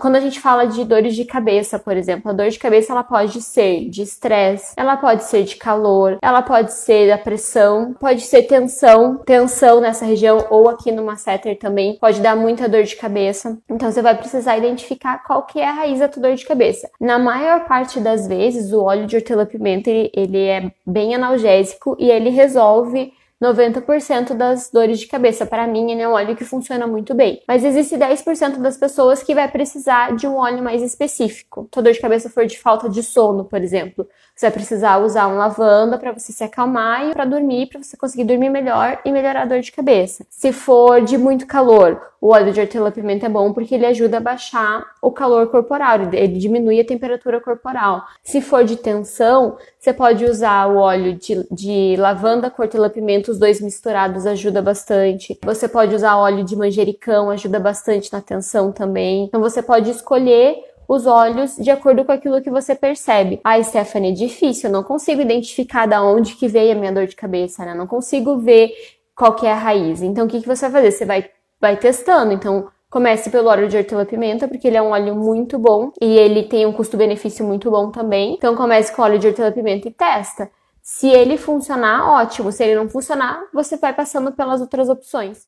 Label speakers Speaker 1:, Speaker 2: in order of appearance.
Speaker 1: Quando a gente fala de dores de cabeça, por exemplo, a dor de cabeça ela pode ser de estresse, ela pode ser de calor, ela pode ser da pressão, pode ser tensão, tensão nessa região ou aqui no masseter também pode dar muita dor de cabeça. Então você vai precisar identificar qual que é a raiz da tua dor de cabeça. Na maior parte das vezes, o óleo de hortelã-pimenta ele, ele é bem analgésico e ele resolve 90% das dores de cabeça. Para mim, ele é um óleo que funciona muito bem. Mas existe 10% das pessoas que vai precisar de um óleo mais específico. Se a dor de cabeça for de falta de sono, por exemplo, você vai precisar usar um lavanda para você se acalmar e para dormir, para você conseguir dormir melhor e melhorar a dor de cabeça. Se for de muito calor, o óleo de hortelã-pimenta é bom porque ele ajuda a baixar o calor corporal, ele diminui a temperatura corporal. Se for de tensão, você pode usar o óleo de, de lavanda com hortelã-pimenta, os dois misturados ajuda bastante. Você pode usar óleo de manjericão, ajuda bastante na tensão também. Então você pode escolher os óleos de acordo com aquilo que você percebe. Ah, Stephanie, é difícil, eu não consigo identificar da onde que veio a minha dor de cabeça, né? Não consigo ver qual que é a raiz. Então, o que, que você vai fazer? Você vai vai testando. Então, comece pelo óleo de hortelã-pimenta, porque ele é um óleo muito bom e ele tem um custo-benefício muito bom também. Então, comece com óleo de hortelã-pimenta e testa. Se ele funcionar, ótimo. Se ele não funcionar, você vai passando pelas outras opções.